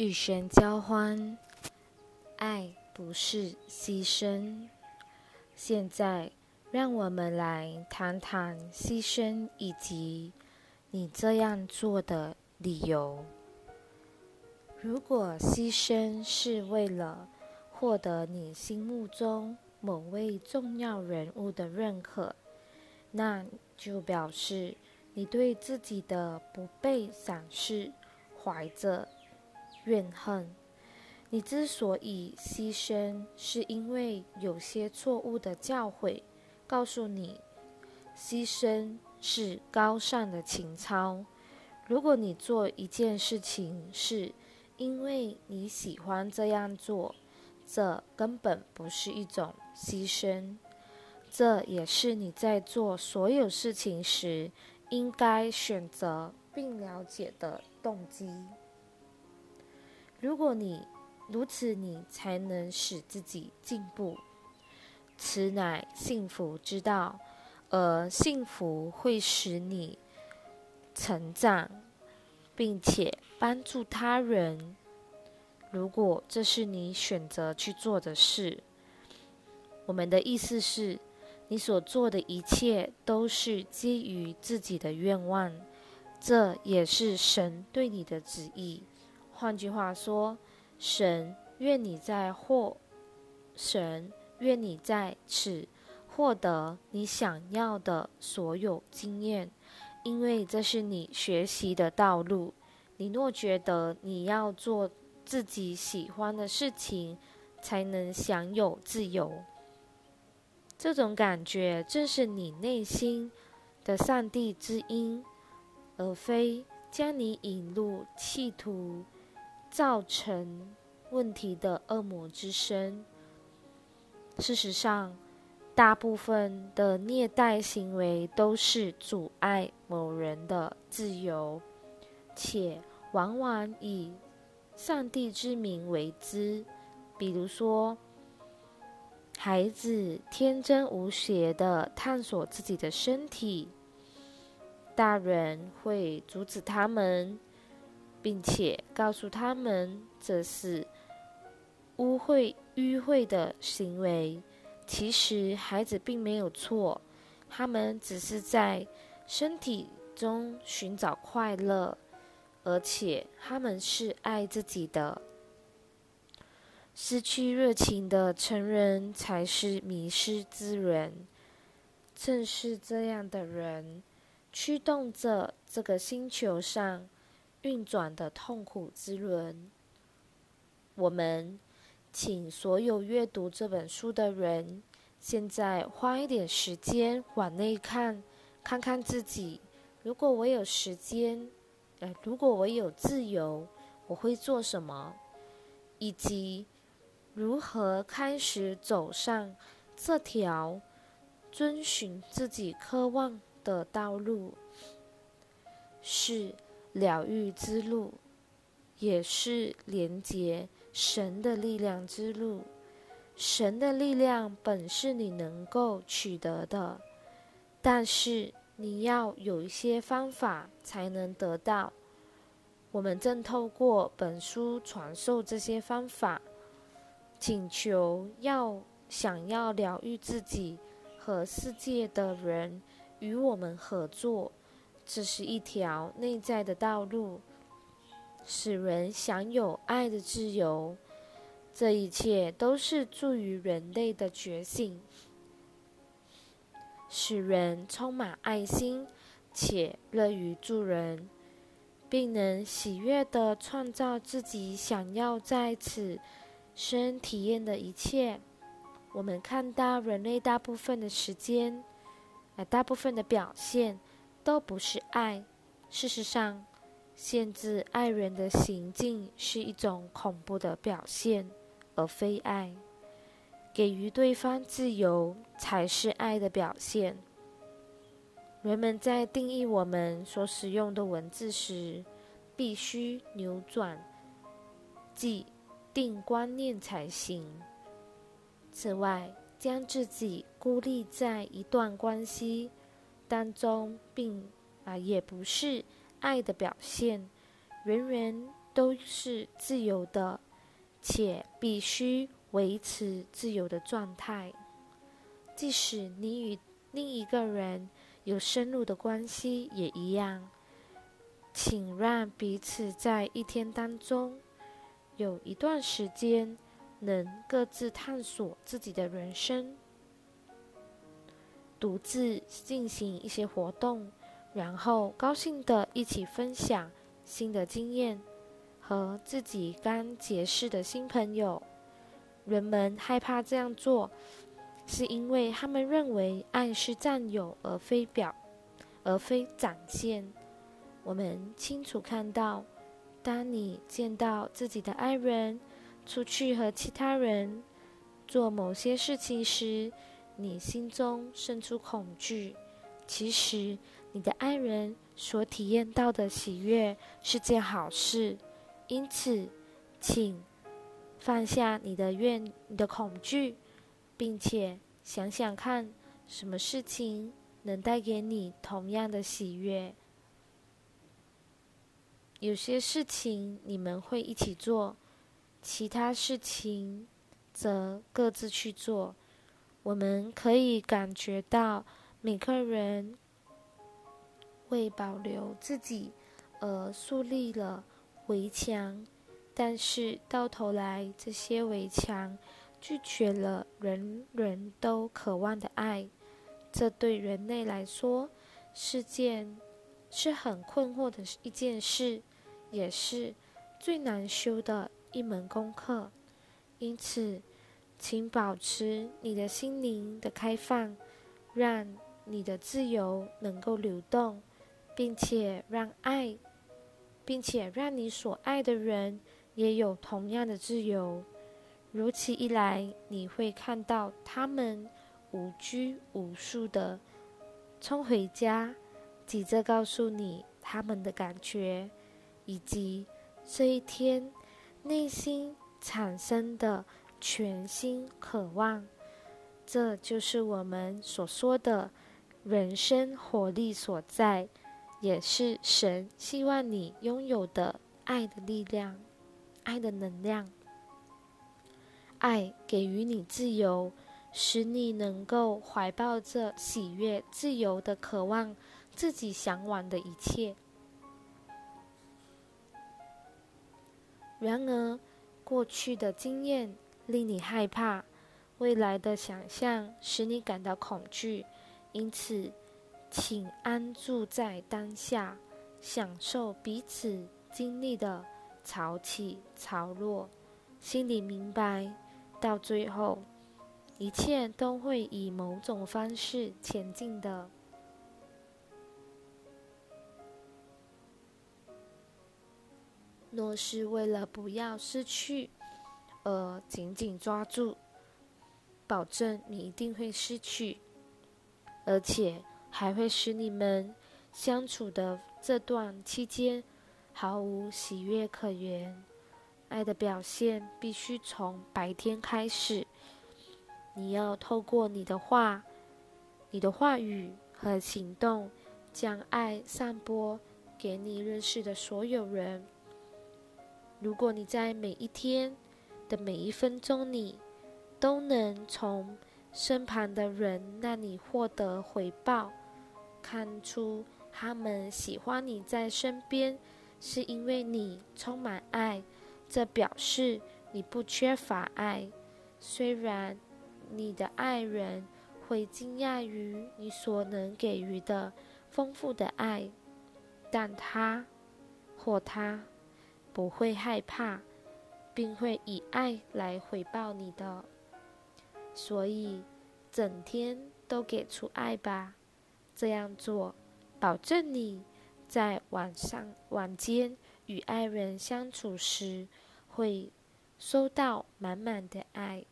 与神交欢，爱不是牺牲。现在，让我们来谈谈牺牲以及你这样做的理由。如果牺牲是为了获得你心目中某位重要人物的认可，那就表示你对自己的不被赏识怀着。怨恨，你之所以牺牲，是因为有些错误的教诲告诉你，牺牲是高尚的情操。如果你做一件事情是因为你喜欢这样做，这根本不是一种牺牲。这也是你在做所有事情时应该选择并了解的动机。如果你如此，你才能使自己进步。此乃幸福之道，而幸福会使你成长，并且帮助他人。如果这是你选择去做的事，我们的意思是，你所做的一切都是基于自己的愿望，这也是神对你的旨意。换句话说，神愿你在获，神愿你在此获得你想要的所有经验，因为这是你学习的道路。你若觉得你要做自己喜欢的事情，才能享有自由，这种感觉正是你内心的上帝之音，而非将你引入企图。造成问题的恶魔之身。事实上，大部分的虐待行为都是阻碍某人的自由，且往往以上帝之名为之。比如说，孩子天真无邪的探索自己的身体，大人会阻止他们。并且告诉他们这是污秽迂秽的行为。其实孩子并没有错，他们只是在身体中寻找快乐，而且他们是爱自己的。失去热情的成人才是迷失之人。正是这样的人，驱动着这个星球上。运转的痛苦之轮。我们请所有阅读这本书的人，现在花一点时间往内看，看看自己。如果我有时间，呃，如果我有自由，我会做什么？以及如何开始走上这条遵循自己渴望的道路？是。疗愈之路，也是连接神的力量之路。神的力量本是你能够取得的，但是你要有一些方法才能得到。我们正透过本书传授这些方法，请求要想要疗愈自己和世界的人与我们合作。这是一条内在的道路，使人享有爱的自由。这一切都是助于人类的觉醒，使人充满爱心且乐于助人，并能喜悦地创造自己想要在此生体验的一切。我们看到人类大部分的时间，呃，大部分的表现。都不是爱。事实上，限制爱人的行径是一种恐怖的表现，而非爱。给予对方自由才是爱的表现。人们在定义我们所使用的文字时，必须扭转既定观念才行。此外，将自己孤立在一段关系。当中，并啊也不是爱的表现，人人都是自由的，且必须维持自由的状态。即使你与另一个人有深入的关系，也一样。请让彼此在一天当中有一段时间，能各自探索自己的人生，独自进行一些活动，然后高兴的一起分享新的经验和自己刚结识的新朋友。人们害怕这样做，是因为他们认为爱是占有而非表，而非展现。我们清楚看到，当你见到自己的爱人出去和其他人做某些事情时，你心中生出恐惧。其实，你的爱人所体验到的喜悦是件好事。因此，请放下你的怨、你的恐惧，并且想想看，什么事情能带给你同样的喜悦。有些事情你们会一起做，其他事情则各自去做。我们可以感觉到每个人为保留自己而树立了围墙，但是到头来，这些围墙拒绝了人人都渴望的爱。这对人类来说是件是很困惑的一件事。也是最难修的一门功课，因此，请保持你的心灵的开放，让你的自由能够流动，并且让爱，并且让你所爱的人也有同样的自由。如此一来，你会看到他们无拘无束的冲回家，急着告诉你他们的感觉。以及这一天内心产生的全新渴望，这就是我们所说的人生活力所在，也是神希望你拥有的爱的力量、爱的能量。爱给予你自由，使你能够怀抱着喜悦、自由的渴望自己向往的一切。然而，过去的经验令你害怕，未来的想象使你感到恐惧。因此，请安住在当下，享受彼此经历的潮起潮落，心里明白，到最后，一切都会以某种方式前进的。若是为了不要失去而紧紧抓住，保证你一定会失去，而且还会使你们相处的这段期间毫无喜悦可言。爱的表现必须从白天开始，你要透过你的话、你的话语和行动，将爱散播给你认识的所有人。如果你在每一天的每一分钟里，都能从身旁的人那里获得回报，看出他们喜欢你在身边，是因为你充满爱，这表示你不缺乏爱。虽然你的爱人会惊讶于你所能给予的丰富的爱，但他或他。不会害怕，并会以爱来回报你的。所以，整天都给出爱吧。这样做，保证你在晚上晚间与爱人相处时，会收到满满的爱。